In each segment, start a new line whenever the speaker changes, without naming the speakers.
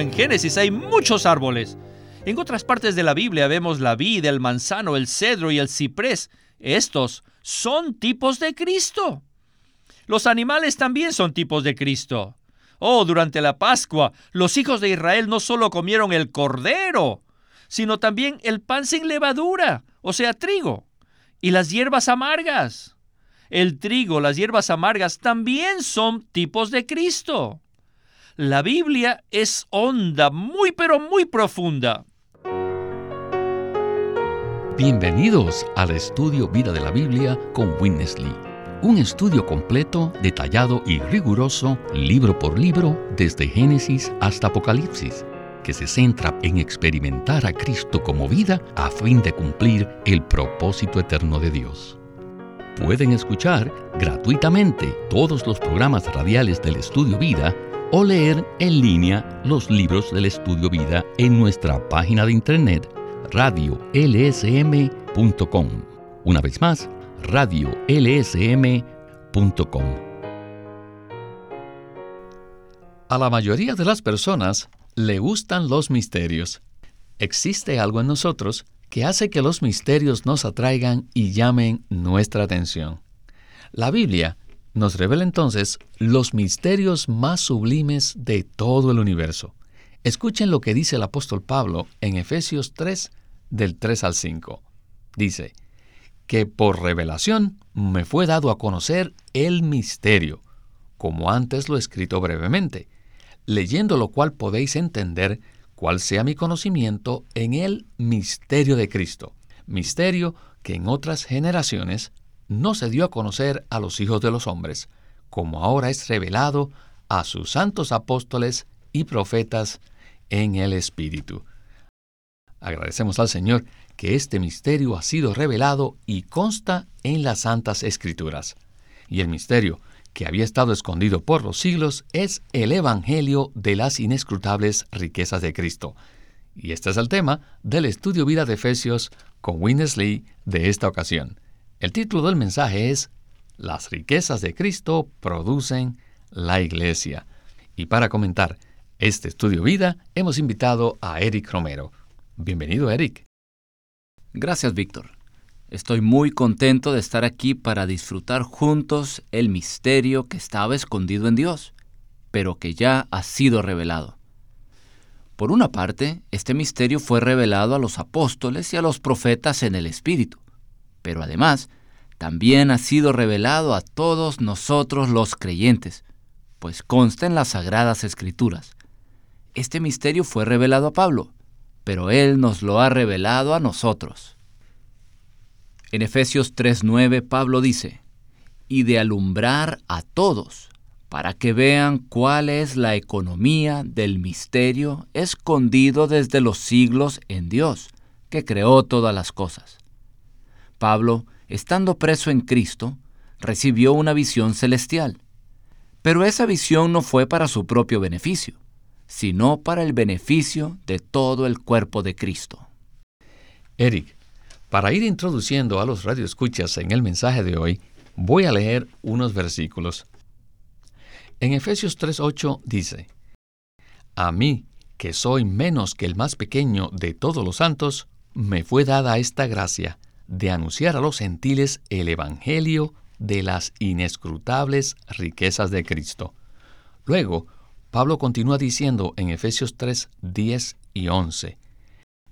en Génesis hay muchos árboles. En otras partes de la Biblia vemos la vid, el manzano, el cedro y el ciprés. Estos son tipos de Cristo. Los animales también son tipos de Cristo. Oh, durante la Pascua, los hijos de Israel no solo comieron el cordero, sino también el pan sin levadura, o sea, trigo, y las hierbas amargas. El trigo, las hierbas amargas también son tipos de Cristo. La Biblia es honda, muy pero muy profunda.
Bienvenidos al estudio Vida de la Biblia con Witness Lee un estudio completo, detallado y riguroso, libro por libro, desde Génesis hasta Apocalipsis, que se centra en experimentar a Cristo como vida a fin de cumplir el propósito eterno de Dios. Pueden escuchar gratuitamente todos los programas radiales del Estudio Vida o leer en línea los libros del Estudio Vida en nuestra página de internet radiolsm.com. Una vez más, radiolsm.com. A la mayoría de las personas le gustan los misterios. Existe algo en nosotros que hace que los misterios nos atraigan y llamen nuestra atención. La Biblia nos revela entonces los misterios más sublimes de todo el universo. Escuchen lo que dice el apóstol Pablo en Efesios 3, del 3 al 5. Dice, que por revelación me fue dado a conocer el misterio, como antes lo he escrito brevemente, leyendo lo cual podéis entender cuál sea mi conocimiento en el misterio de Cristo, misterio que en otras generaciones no se dio a conocer a los hijos de los hombres, como ahora es revelado a sus santos apóstoles y profetas en el Espíritu. Agradecemos al Señor que este misterio ha sido revelado y consta en las Santas Escrituras. Y el misterio, que había estado escondido por los siglos, es el Evangelio de las inescrutables riquezas de Cristo. Y este es el tema del estudio vida de Efesios con Winnesley de esta ocasión. El título del mensaje es Las riquezas de Cristo producen la Iglesia. Y para comentar este estudio vida, hemos invitado a Eric Romero. Bienvenido, Eric.
Gracias, Víctor. Estoy muy contento de estar aquí para disfrutar juntos el misterio que estaba escondido en Dios, pero que ya ha sido revelado. Por una parte, este misterio fue revelado a los apóstoles y a los profetas en el Espíritu, pero además, también ha sido revelado a todos nosotros los creyentes, pues consta en las sagradas escrituras. Este misterio fue revelado a Pablo, pero Él nos lo ha revelado a nosotros. En Efesios 3:9 Pablo dice, y de alumbrar a todos, para que vean cuál es la economía del misterio escondido desde los siglos en Dios, que creó todas las cosas. Pablo, estando preso en Cristo, recibió una visión celestial, pero esa visión no fue para su propio beneficio sino para el beneficio de todo el cuerpo de Cristo.
Eric, para ir introduciendo a los radioescuchas en el mensaje de hoy, voy a leer unos versículos. En Efesios 3:8 dice, A mí, que soy menos que el más pequeño de todos los santos, me fue dada esta gracia de anunciar a los gentiles el Evangelio de las inescrutables riquezas de Cristo. Luego, Pablo continúa diciendo en Efesios 3, 10 y 11,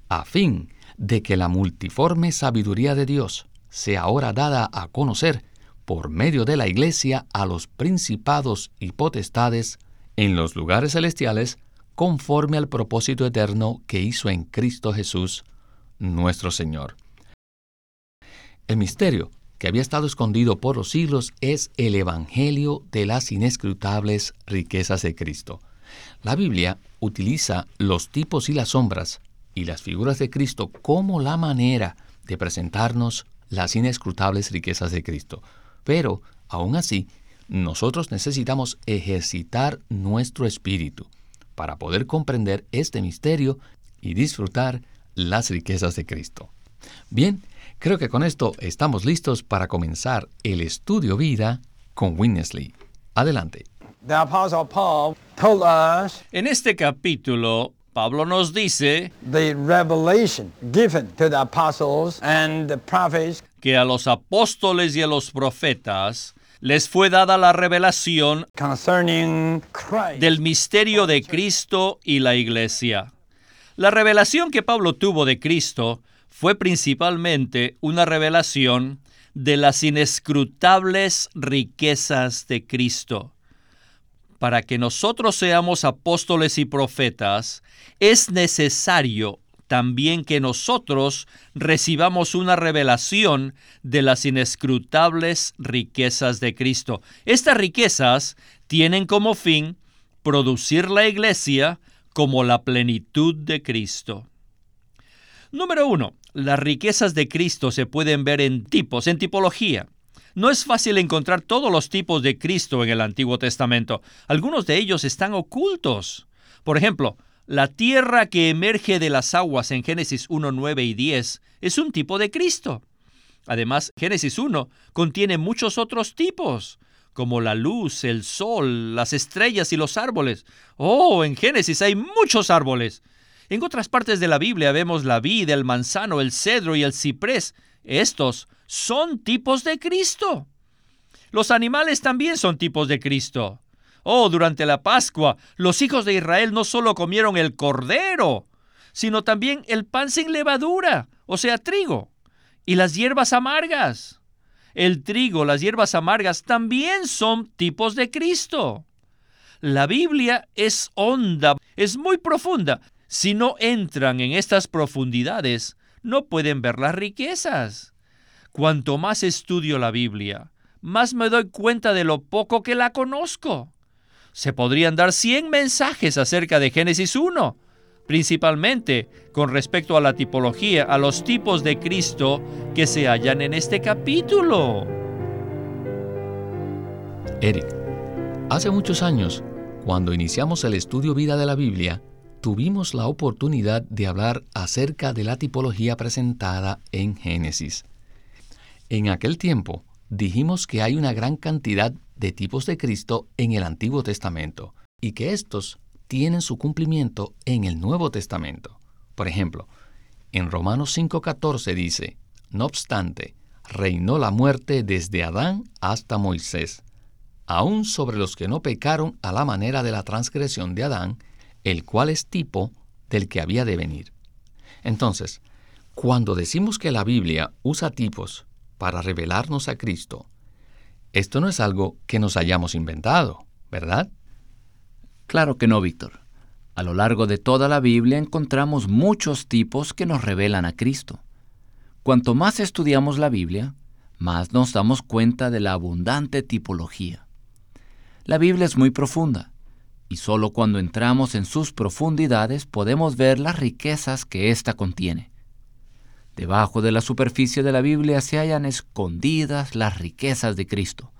a fin de que la multiforme sabiduría de Dios sea ahora dada a conocer por medio de la Iglesia a los principados y potestades en los lugares celestiales, conforme al propósito eterno que hizo en Cristo Jesús, nuestro Señor. El misterio que había estado escondido por los siglos es el Evangelio de las inescrutables riquezas de Cristo. La Biblia utiliza los tipos y las sombras y las figuras de Cristo como la manera de presentarnos las inescrutables riquezas de Cristo. Pero, aún así, nosotros necesitamos ejercitar nuestro espíritu para poder comprender este misterio y disfrutar las riquezas de Cristo. Bien, Creo que con esto estamos listos para comenzar el estudio vida con Winnesley. Adelante.
The Apostle Paul told us
En este capítulo, Pablo nos dice
the revelation given to the apostles and the prophets
que a los apóstoles y a los profetas les fue dada la revelación
concerning Christ.
del misterio de Cristo y la iglesia. La revelación que Pablo tuvo de Cristo fue principalmente una revelación de las inescrutables riquezas de Cristo. Para que nosotros seamos apóstoles y profetas, es necesario también que nosotros recibamos una revelación de las inescrutables riquezas de Cristo. Estas riquezas tienen como fin producir la iglesia como la plenitud de Cristo. Número uno, las riquezas de Cristo se pueden ver en tipos, en tipología. No es fácil encontrar todos los tipos de Cristo en el Antiguo Testamento. Algunos de ellos están ocultos. Por ejemplo, la tierra que emerge de las aguas en Génesis 1, 9 y 10 es un tipo de Cristo. Además, Génesis 1 contiene muchos otros tipos, como la luz, el sol, las estrellas y los árboles. Oh, en Génesis hay muchos árboles. En otras partes de la Biblia vemos la vid, el manzano, el cedro y el ciprés. Estos son tipos de Cristo. Los animales también son tipos de Cristo. Oh, durante la Pascua, los hijos de Israel no solo comieron el cordero, sino también el pan sin levadura, o sea, trigo, y las hierbas amargas. El trigo, las hierbas amargas también son tipos de Cristo. La Biblia es honda, es muy profunda. Si no entran en estas profundidades, no pueden ver las riquezas. Cuanto más estudio la Biblia, más me doy cuenta de lo poco que la conozco. Se podrían dar 100 mensajes acerca de Génesis 1, principalmente con respecto a la tipología, a los tipos de Cristo que se hallan en este capítulo.
Eric, hace muchos años, cuando iniciamos el estudio vida de la Biblia, tuvimos la oportunidad de hablar acerca de la tipología presentada en Génesis. En aquel tiempo, dijimos que hay una gran cantidad de tipos de Cristo en el Antiguo Testamento y que estos tienen su cumplimiento en el Nuevo Testamento. Por ejemplo, en Romanos 5:14 dice, No obstante, reinó la muerte desde Adán hasta Moisés, aun sobre los que no pecaron a la manera de la transgresión de Adán, el cual es tipo del que había de venir. Entonces, cuando decimos que la Biblia usa tipos para revelarnos a Cristo, esto no es algo que nos hayamos inventado, ¿verdad?
Claro que no, Víctor. A lo largo de toda la Biblia encontramos muchos tipos que nos revelan a Cristo. Cuanto más estudiamos la Biblia, más nos damos cuenta de la abundante tipología. La Biblia es muy profunda, y solo cuando entramos en sus profundidades podemos ver las riquezas que ésta contiene. Debajo de la superficie de la Biblia se hallan escondidas las riquezas de Cristo.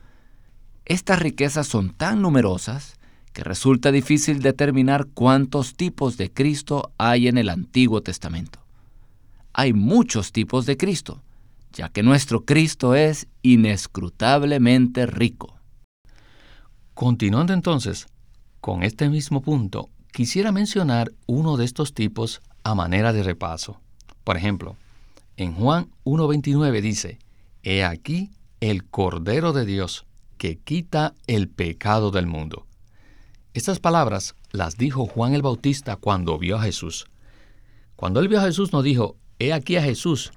Estas riquezas son tan numerosas que resulta difícil determinar cuántos tipos de Cristo hay en el Antiguo Testamento. Hay muchos tipos de Cristo, ya que nuestro Cristo es inescrutablemente rico.
Continuando entonces, con este mismo punto, quisiera mencionar uno de estos tipos a manera de repaso. Por ejemplo, en Juan 1.29 dice, He aquí el Cordero de Dios que quita el pecado del mundo. Estas palabras las dijo Juan el Bautista cuando vio a Jesús. Cuando él vio a Jesús no dijo, He aquí a Jesús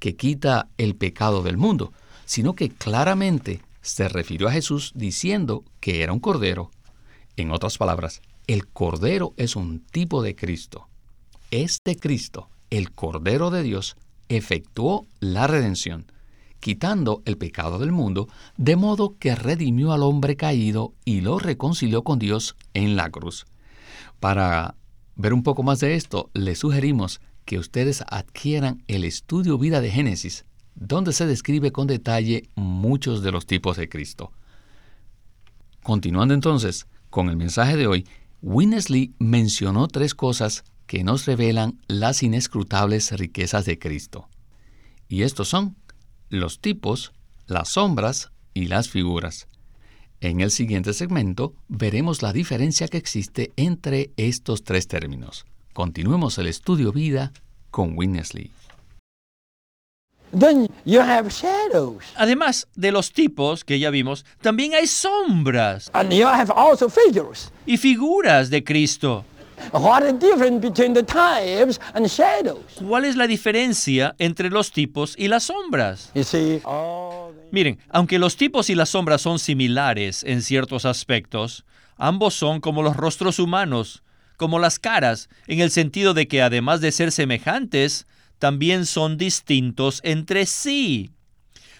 que quita el pecado del mundo, sino que claramente se refirió a Jesús diciendo que era un cordero en otras palabras, el Cordero es un tipo de Cristo. Este Cristo, el Cordero de Dios, efectuó la redención, quitando el pecado del mundo, de modo que redimió al hombre caído y lo reconcilió con Dios en la cruz. Para ver un poco más de esto, les sugerimos que ustedes adquieran el estudio vida de Génesis, donde se describe con detalle muchos de los tipos de Cristo. Continuando entonces, con el mensaje de hoy, Winnesley mencionó tres cosas que nos revelan las inescrutables riquezas de Cristo. Y estos son los tipos, las sombras y las figuras. En el siguiente segmento veremos la diferencia que existe entre estos tres términos. Continuemos el estudio vida con Winnesley.
Además de los tipos que ya vimos, también hay sombras
And you have also figures.
y figuras de Cristo.
What is the difference between the types and shadows?
¿Cuál es la diferencia entre los tipos y las sombras? Miren, aunque los tipos y las sombras son similares en ciertos aspectos, ambos son como los rostros humanos, como las caras, en el sentido de que además de ser semejantes, también son distintos entre sí.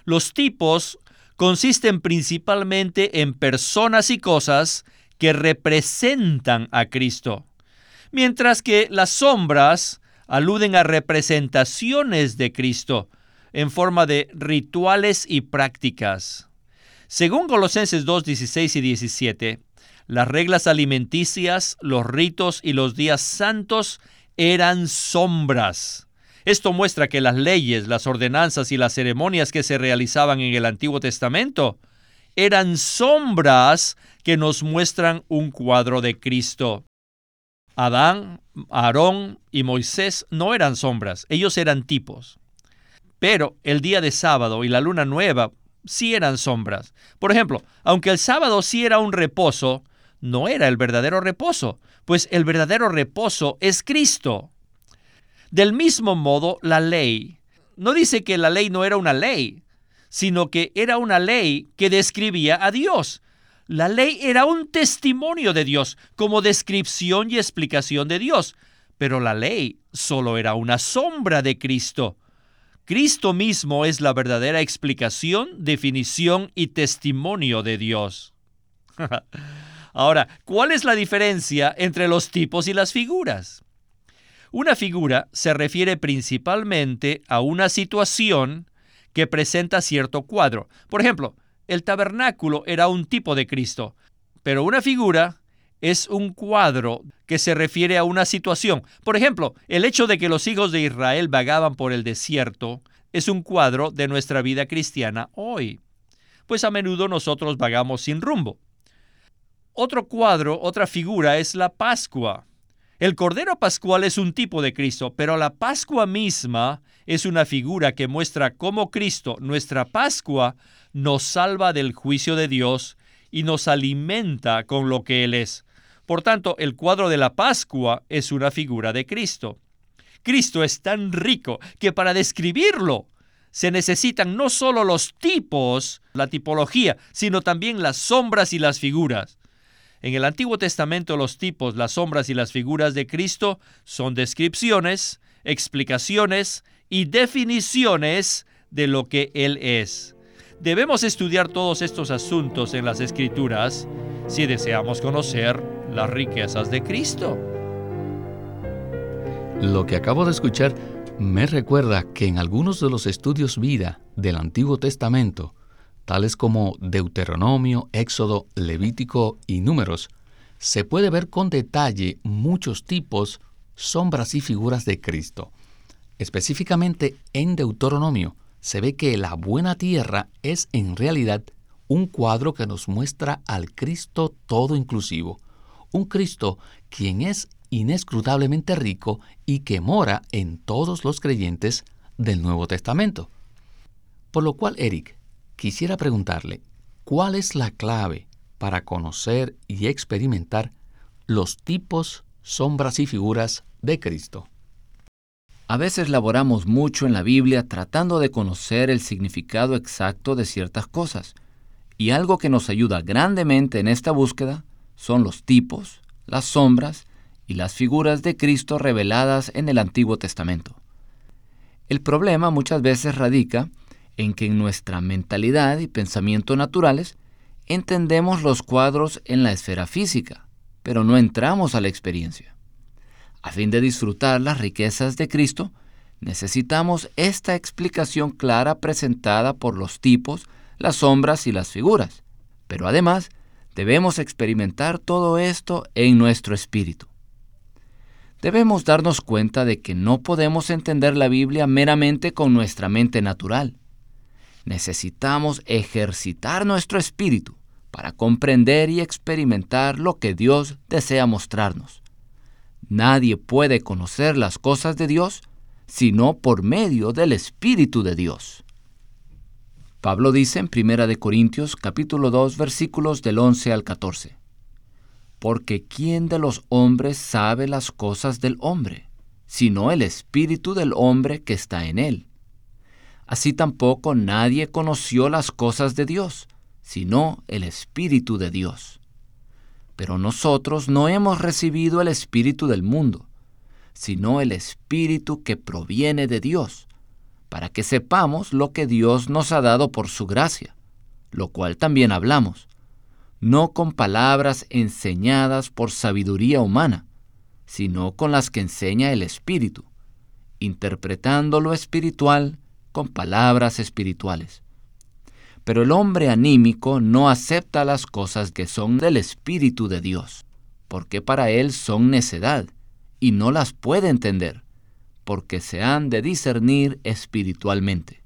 Los tipos consisten principalmente en personas y cosas que representan a Cristo, mientras que las sombras aluden a representaciones de Cristo en forma de rituales y prácticas. Según Colosenses 2, 16 y 17, las reglas alimenticias, los ritos y los días santos eran sombras. Esto muestra que las leyes, las ordenanzas y las ceremonias que se realizaban en el Antiguo Testamento eran sombras que nos muestran un cuadro de Cristo. Adán, Aarón y Moisés no eran sombras, ellos eran tipos. Pero el día de sábado y la luna nueva sí eran sombras. Por ejemplo, aunque el sábado sí era un reposo, no era el verdadero reposo, pues el verdadero reposo es Cristo. Del mismo modo, la ley. No dice que la ley no era una ley, sino que era una ley que describía a Dios. La ley era un testimonio de Dios, como descripción y explicación de Dios, pero la ley solo era una sombra de Cristo. Cristo mismo es la verdadera explicación, definición y testimonio de Dios. Ahora, ¿cuál es la diferencia entre los tipos y las figuras? Una figura se refiere principalmente a una situación que presenta cierto cuadro. Por ejemplo, el tabernáculo era un tipo de Cristo, pero una figura es un cuadro que se refiere a una situación. Por ejemplo, el hecho de que los hijos de Israel vagaban por el desierto es un cuadro de nuestra vida cristiana hoy, pues a menudo nosotros vagamos sin rumbo. Otro cuadro, otra figura es la Pascua. El Cordero Pascual es un tipo de Cristo, pero la Pascua misma es una figura que muestra cómo Cristo, nuestra Pascua, nos salva del juicio de Dios y nos alimenta con lo que Él es. Por tanto, el cuadro de la Pascua es una figura de Cristo. Cristo es tan rico que para describirlo se necesitan no solo los tipos, la tipología, sino también las sombras y las figuras. En el Antiguo Testamento los tipos, las sombras y las figuras de Cristo son descripciones, explicaciones y definiciones de lo que Él es. Debemos estudiar todos estos asuntos en las Escrituras si deseamos conocer las riquezas de Cristo.
Lo que acabo de escuchar me recuerda que en algunos de los estudios vida del Antiguo Testamento, tales como Deuteronomio, Éxodo, Levítico y Números, se puede ver con detalle muchos tipos, sombras y figuras de Cristo. Específicamente en Deuteronomio se ve que la buena tierra es en realidad un cuadro que nos muestra al Cristo todo inclusivo, un Cristo quien es inescrutablemente rico y que mora en todos los creyentes del Nuevo Testamento. Por lo cual, Eric, quisiera preguntarle, ¿cuál es la clave para conocer y experimentar los tipos, sombras y figuras de Cristo?
A veces laboramos mucho en la Biblia tratando de conocer el significado exacto de ciertas cosas, y algo que nos ayuda grandemente en esta búsqueda son los tipos, las sombras y las figuras de Cristo reveladas en el Antiguo Testamento. El problema muchas veces radica en que en nuestra mentalidad y pensamiento naturales entendemos los cuadros en la esfera física, pero no entramos a la experiencia. A fin de disfrutar las riquezas de Cristo, necesitamos esta explicación clara presentada por los tipos, las sombras y las figuras, pero además debemos experimentar todo esto en nuestro espíritu. Debemos darnos cuenta de que no podemos entender la Biblia meramente con nuestra mente natural. Necesitamos ejercitar nuestro espíritu para comprender y experimentar lo que Dios desea mostrarnos. Nadie puede conocer las cosas de Dios sino por medio del Espíritu de Dios. Pablo dice en 1 Corintios capítulo 2 versículos del 11 al 14. Porque ¿quién de los hombres sabe las cosas del hombre, sino el espíritu del hombre que está en él? Así tampoco nadie conoció las cosas de Dios, sino el espíritu de Dios. Pero nosotros no hemos recibido el espíritu del mundo, sino el espíritu que proviene de Dios para que sepamos lo que Dios nos ha dado por su gracia, lo cual también hablamos, no con palabras enseñadas por sabiduría humana, sino con las que enseña el Espíritu, interpretando lo espiritual con palabras espirituales. Pero el hombre anímico no acepta las cosas que son del Espíritu de Dios, porque para él son necedad, y no las puede entender, porque se han de discernir espiritualmente.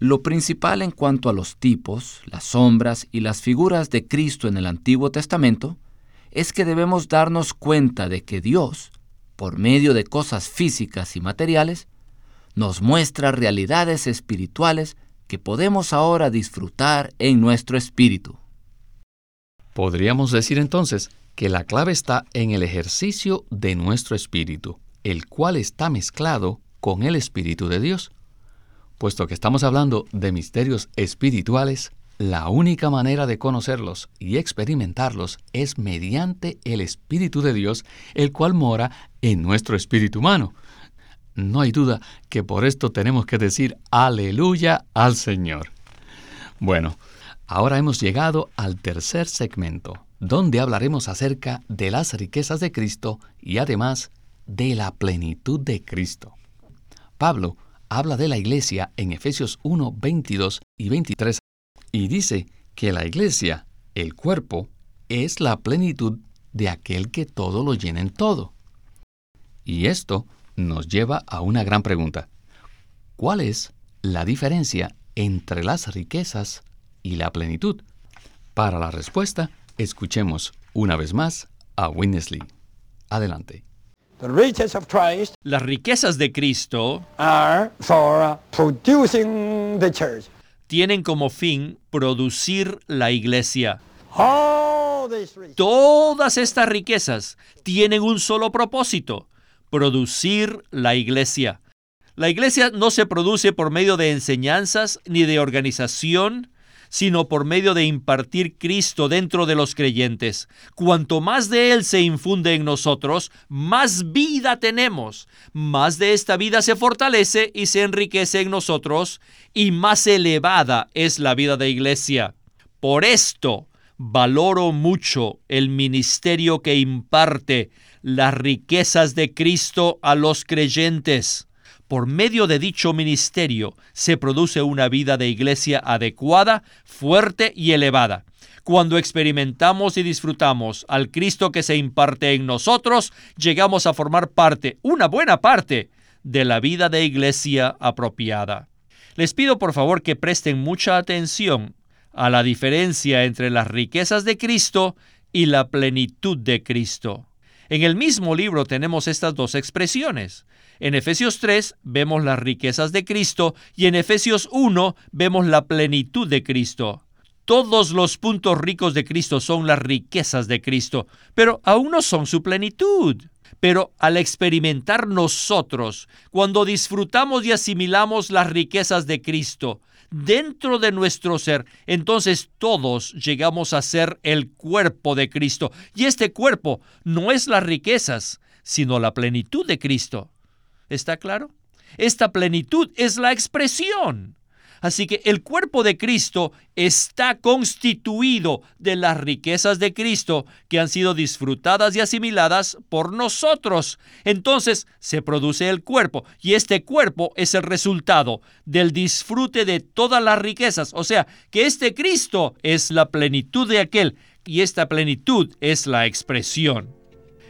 Lo principal en cuanto a los tipos, las sombras y las figuras de Cristo en el Antiguo Testamento es que debemos darnos cuenta de que Dios, por medio de cosas físicas y materiales, nos muestra realidades espirituales que podemos ahora disfrutar en nuestro espíritu.
Podríamos decir entonces que la clave está en el ejercicio de nuestro espíritu el cual está mezclado con el Espíritu de Dios. Puesto que estamos hablando de misterios espirituales, la única manera de conocerlos y experimentarlos es mediante el Espíritu de Dios, el cual mora en nuestro espíritu humano. No hay duda que por esto tenemos que decir aleluya al Señor. Bueno, ahora hemos llegado al tercer segmento, donde hablaremos acerca de las riquezas de Cristo y además de la plenitud de Cristo. Pablo habla de la iglesia en Efesios 1, 22 y 23 y dice que la iglesia, el cuerpo, es la plenitud de aquel que todo lo llena en todo. Y esto nos lleva a una gran pregunta. ¿Cuál es la diferencia entre las riquezas y la plenitud? Para la respuesta, escuchemos una vez más a Winnesley. Adelante.
Las riquezas de Cristo tienen como fin producir la iglesia. Todas estas riquezas tienen un solo propósito, producir la iglesia. La iglesia no se produce por medio de enseñanzas ni de organización, sino por medio de impartir Cristo dentro de los creyentes. Cuanto más de Él se infunde en nosotros, más vida tenemos, más de esta vida se fortalece y se enriquece en nosotros, y más elevada es la vida de iglesia. Por esto, valoro mucho el ministerio que imparte las riquezas de Cristo a los creyentes. Por medio de dicho ministerio se produce una vida de iglesia adecuada, fuerte y elevada. Cuando experimentamos y disfrutamos al Cristo que se imparte en nosotros, llegamos a formar parte, una buena parte, de la vida de iglesia apropiada. Les pido por favor que presten mucha atención a la diferencia entre las riquezas de Cristo y la plenitud de Cristo. En el mismo libro tenemos estas dos expresiones. En Efesios 3 vemos las riquezas de Cristo y en Efesios 1 vemos la plenitud de Cristo. Todos los puntos ricos de Cristo son las riquezas de Cristo, pero aún no son su plenitud. Pero al experimentar nosotros, cuando disfrutamos y asimilamos las riquezas de Cristo dentro de nuestro ser, entonces todos llegamos a ser el cuerpo de Cristo. Y este cuerpo no es las riquezas, sino la plenitud de Cristo. ¿Está claro? Esta plenitud es la expresión. Así que el cuerpo de Cristo está constituido de las riquezas de Cristo que han sido disfrutadas y asimiladas por nosotros. Entonces se produce el cuerpo y este cuerpo es el resultado del disfrute de todas las riquezas. O sea, que este Cristo es la plenitud de aquel y esta plenitud es la expresión.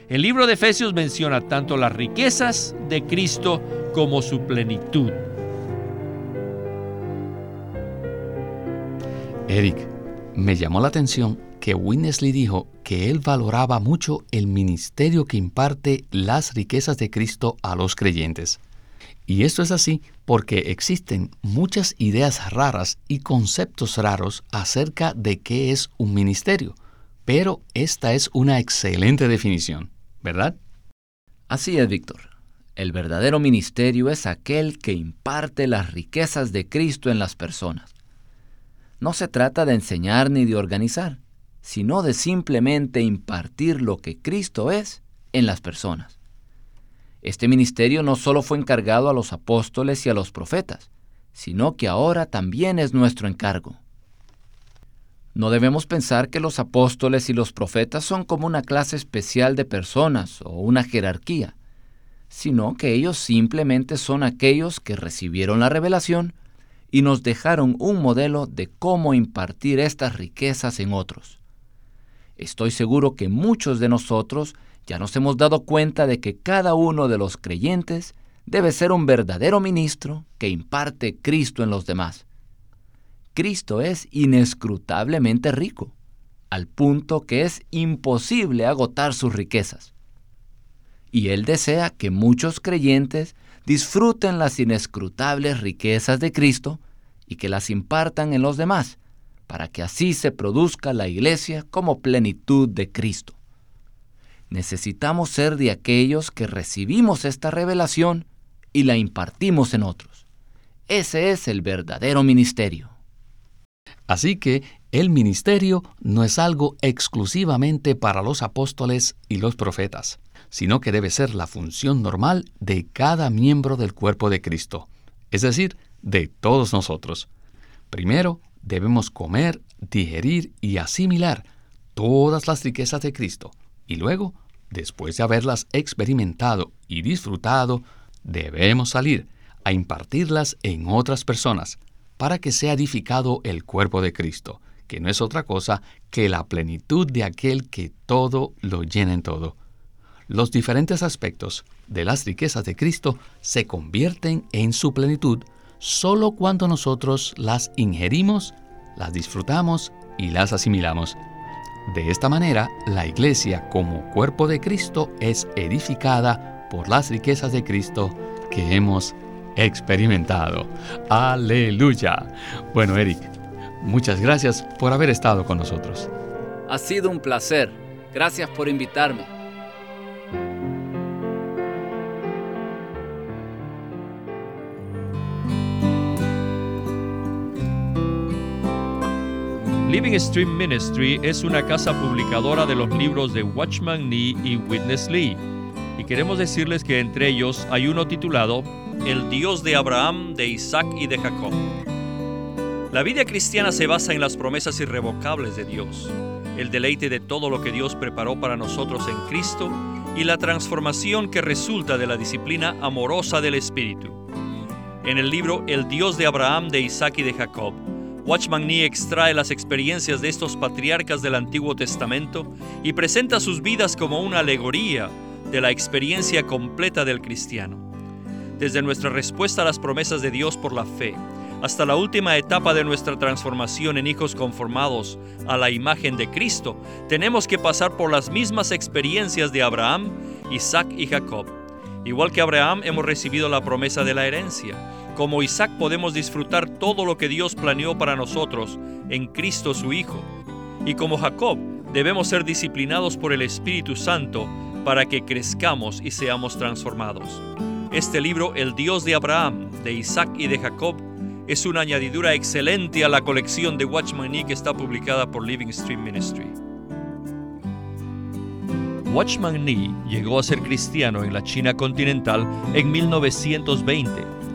El libro de Efesios menciona tanto las riquezas de Cristo como su plenitud.
Eric, Me llamó la atención que Winnesley dijo que él valoraba mucho el ministerio que imparte las riquezas de Cristo a los creyentes. Y esto es así porque existen muchas ideas raras y conceptos raros acerca de qué es un ministerio, pero esta es una excelente definición, ¿verdad?
Así es, Víctor. El verdadero ministerio es aquel que imparte las riquezas de Cristo en las personas. No se trata de enseñar ni de organizar, sino de simplemente impartir lo que Cristo es en las personas. Este ministerio no solo fue encargado a los apóstoles y a los profetas, sino que ahora también es nuestro encargo. No debemos pensar que los apóstoles y los profetas son como una clase especial de personas o una jerarquía sino que ellos simplemente son aquellos que recibieron la revelación y nos dejaron un modelo de cómo impartir estas riquezas en otros. Estoy seguro que muchos de nosotros ya nos hemos dado cuenta de que cada uno de los creyentes debe ser un verdadero ministro que imparte Cristo en los demás. Cristo es inescrutablemente rico, al punto que es imposible agotar sus riquezas y Él desea que muchos creyentes disfruten las inescrutables riquezas de Cristo y que las impartan en los demás, para que así se produzca la iglesia como plenitud de Cristo. Necesitamos ser de aquellos que recibimos esta revelación y la impartimos en otros. Ese es el verdadero ministerio.
Así que el ministerio no es algo exclusivamente para los apóstoles y los profetas sino que debe ser la función normal de cada miembro del cuerpo de Cristo, es decir, de todos nosotros. Primero, debemos comer, digerir y asimilar todas las riquezas de Cristo, y luego, después de haberlas experimentado y disfrutado, debemos salir a impartirlas en otras personas, para que sea edificado el cuerpo de Cristo, que no es otra cosa que la plenitud de aquel que todo lo llena en todo los diferentes aspectos de las riquezas de Cristo se convierten en su plenitud solo cuando nosotros las ingerimos, las disfrutamos y las asimilamos. De esta manera, la iglesia como cuerpo de Cristo es edificada por las riquezas de Cristo que hemos experimentado. Aleluya. Bueno, Eric, muchas gracias por haber estado con nosotros.
Ha sido un placer. Gracias por invitarme.
Living Stream Ministry es una casa publicadora de los libros de Watchman Nee y Witness Lee. Y queremos decirles que entre ellos hay uno titulado El Dios de Abraham, de Isaac y de Jacob. La vida cristiana se basa en las promesas irrevocables de Dios, el deleite de todo lo que Dios preparó para nosotros en Cristo y la transformación que resulta de la disciplina amorosa del Espíritu. En el libro El Dios de Abraham, de Isaac y de Jacob, Watchman Nee extrae las experiencias de estos patriarcas del Antiguo Testamento y presenta sus vidas como una alegoría de la experiencia completa del cristiano. Desde nuestra respuesta a las promesas de Dios por la fe, hasta la última etapa de nuestra transformación en hijos conformados a la imagen de Cristo, tenemos que pasar por las mismas experiencias de Abraham, Isaac y Jacob. Igual que Abraham hemos recibido la promesa de la herencia, como Isaac podemos disfrutar todo lo que Dios planeó para nosotros en Cristo su Hijo. Y como Jacob debemos ser disciplinados por el Espíritu Santo para que crezcamos y seamos transformados. Este libro, El Dios de Abraham, de Isaac y de Jacob, es una añadidura excelente a la colección de Watchman Nee que está publicada por Living Stream Ministry. Watchman Nee llegó a ser cristiano en la China continental en 1920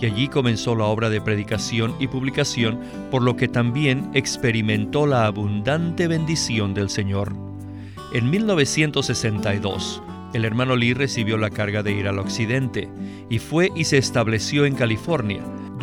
Y allí comenzó la obra de predicación y publicación, por lo que también experimentó la abundante bendición del Señor. En 1962, el hermano Lee recibió la carga de ir al occidente y fue y se estableció en California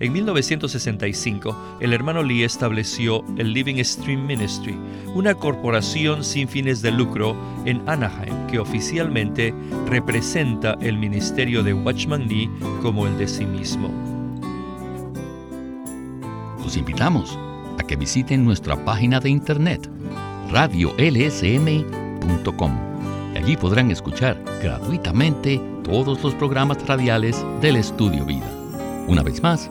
En 1965, el hermano Lee estableció el Living Stream Ministry, una corporación sin fines de lucro en Anaheim que oficialmente representa el ministerio de Watchman Lee como el de sí mismo.
Los invitamos a que visiten nuestra página de internet radiolsm.com allí podrán escuchar gratuitamente todos los programas radiales del Estudio Vida. Una vez más,